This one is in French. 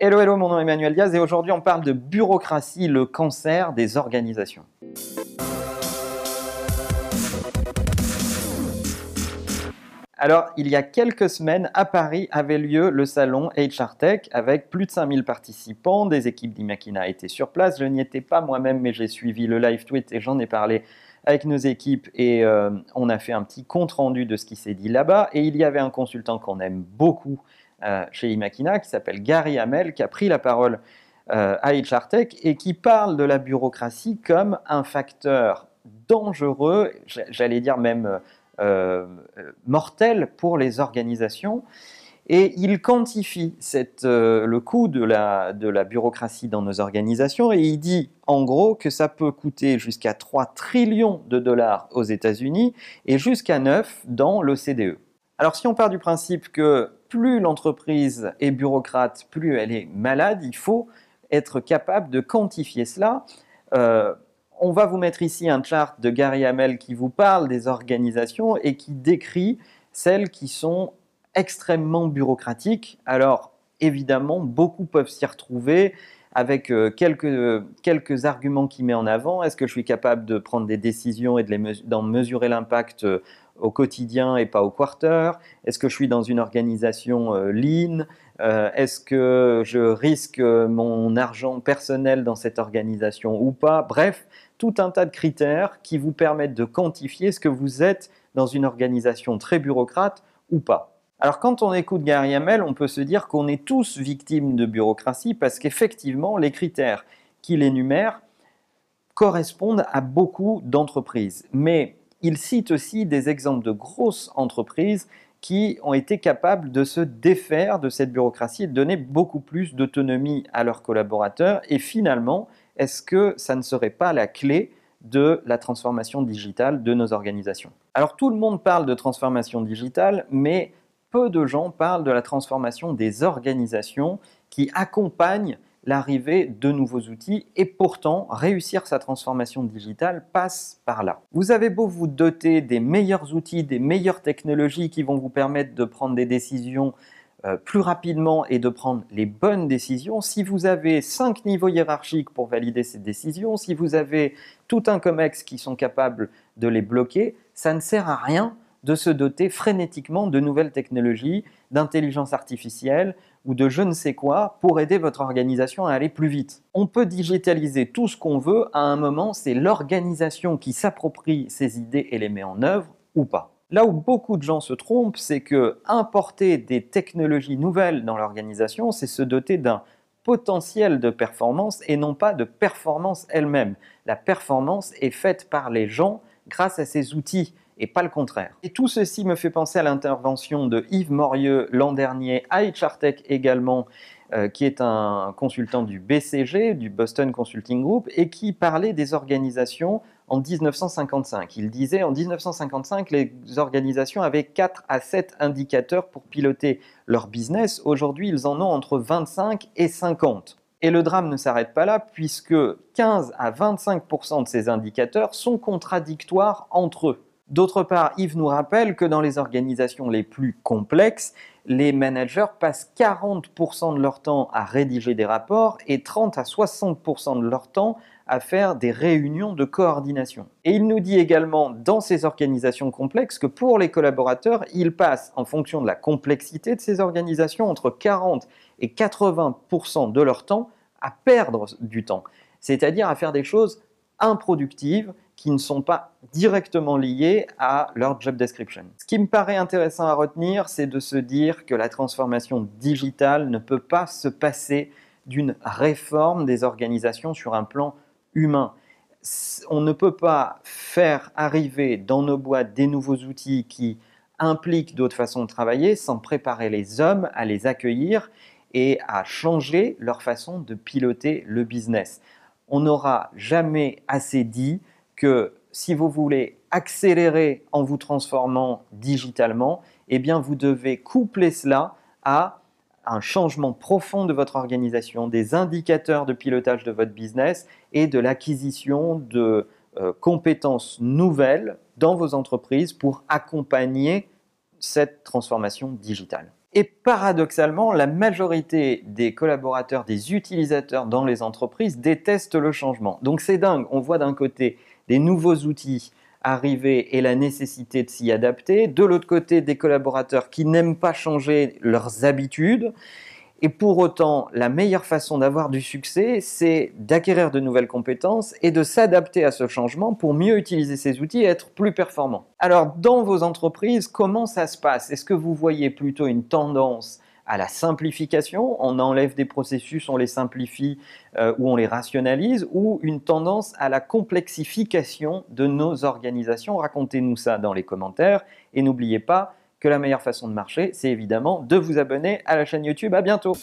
Hello, hello, mon nom est Emmanuel Diaz et aujourd'hui on parle de bureaucratie, le cancer des organisations. Alors, il y a quelques semaines, à Paris avait lieu le salon HR Tech avec plus de 5000 participants. Des équipes d'Imakina étaient sur place. Je n'y étais pas moi-même, mais j'ai suivi le live tweet et j'en ai parlé avec nos équipes et euh, on a fait un petit compte rendu de ce qui s'est dit là-bas. Et il y avait un consultant qu'on aime beaucoup chez Imakina qui s'appelle Gary Hamel, qui a pris la parole euh, à HR Tech et qui parle de la bureaucratie comme un facteur dangereux, j'allais dire même euh, mortel pour les organisations. Et il quantifie le coût de la, de la bureaucratie dans nos organisations et il dit en gros que ça peut coûter jusqu'à 3 trillions de dollars aux États-Unis et jusqu'à 9 dans l'OCDE. Alors si on part du principe que plus l'entreprise est bureaucrate, plus elle est malade, il faut être capable de quantifier cela. Euh, on va vous mettre ici un chart de Gary Hamel qui vous parle des organisations et qui décrit celles qui sont extrêmement bureaucratiques. Alors évidemment, beaucoup peuvent s'y retrouver avec euh, quelques, quelques arguments qu'il met en avant. Est-ce que je suis capable de prendre des décisions et d'en mesurer l'impact euh, au quotidien et pas au quarter? Est-ce que je suis dans une organisation euh, lean? Euh, Est-ce que je risque mon argent personnel dans cette organisation ou pas? Bref, tout un tas de critères qui vous permettent de quantifier ce que vous êtes dans une organisation très bureaucrate ou pas. Alors quand on écoute Gary Hamel, on peut se dire qu'on est tous victimes de bureaucratie parce qu'effectivement, les critères qu'il énumère correspondent à beaucoup d'entreprises. Mais il cite aussi des exemples de grosses entreprises qui ont été capables de se défaire de cette bureaucratie et de donner beaucoup plus d'autonomie à leurs collaborateurs. Et finalement, est-ce que ça ne serait pas la clé de la transformation digitale de nos organisations? Alors tout le monde parle de transformation digitale, mais peu de gens parlent de la transformation des organisations qui accompagnent l'arrivée de nouveaux outils et pourtant réussir sa transformation digitale passe par là. Vous avez beau vous doter des meilleurs outils, des meilleures technologies qui vont vous permettre de prendre des décisions euh, plus rapidement et de prendre les bonnes décisions, si vous avez cinq niveaux hiérarchiques pour valider ces décisions, si vous avez tout un COMEX qui sont capables de les bloquer, ça ne sert à rien de se doter frénétiquement de nouvelles technologies, d'intelligence artificielle ou de je ne sais quoi pour aider votre organisation à aller plus vite. On peut digitaliser tout ce qu'on veut, à un moment c'est l'organisation qui s'approprie ces idées et les met en œuvre ou pas. Là où beaucoup de gens se trompent, c'est que importer des technologies nouvelles dans l'organisation, c'est se doter d'un potentiel de performance et non pas de performance elle-même. La performance est faite par les gens grâce à ces outils et pas le contraire. Et tout ceci me fait penser à l'intervention de Yves Morieux l'an dernier à HRTech également, euh, qui est un consultant du BCG, du Boston Consulting Group, et qui parlait des organisations en 1955. Il disait en 1955, les organisations avaient 4 à 7 indicateurs pour piloter leur business. Aujourd'hui, ils en ont entre 25 et 50. Et le drame ne s'arrête pas là, puisque 15 à 25% de ces indicateurs sont contradictoires entre eux. D'autre part, Yves nous rappelle que dans les organisations les plus complexes, les managers passent 40% de leur temps à rédiger des rapports et 30 à 60% de leur temps à faire des réunions de coordination. Et il nous dit également dans ces organisations complexes que pour les collaborateurs, ils passent en fonction de la complexité de ces organisations entre 40 et 80% de leur temps à perdre du temps, c'est-à-dire à faire des choses improductives qui ne sont pas directement liées à leur job description. Ce qui me paraît intéressant à retenir, c'est de se dire que la transformation digitale ne peut pas se passer d'une réforme des organisations sur un plan humain. On ne peut pas faire arriver dans nos boîtes des nouveaux outils qui impliquent d'autres façons de travailler sans préparer les hommes à les accueillir et à changer leur façon de piloter le business. On n'aura jamais assez dit que si vous voulez accélérer en vous transformant digitalement, eh vous devez coupler cela à un changement profond de votre organisation, des indicateurs de pilotage de votre business et de l'acquisition de euh, compétences nouvelles dans vos entreprises pour accompagner cette transformation digitale. Et paradoxalement, la majorité des collaborateurs, des utilisateurs dans les entreprises détestent le changement. Donc c'est dingue, on voit d'un côté des nouveaux outils arriver et la nécessité de s'y adapter, de l'autre côté des collaborateurs qui n'aiment pas changer leurs habitudes, et pour autant, la meilleure façon d'avoir du succès, c'est d'acquérir de nouvelles compétences et de s'adapter à ce changement pour mieux utiliser ces outils et être plus performant. Alors, dans vos entreprises, comment ça se passe? Est-ce que vous voyez plutôt une tendance à la simplification, on enlève des processus, on les simplifie euh, ou on les rationalise, ou une tendance à la complexification de nos organisations? Racontez-nous ça dans les commentaires. Et n'oubliez pas, que la meilleure façon de marcher, c'est évidemment de vous abonner à la chaîne YouTube. À bientôt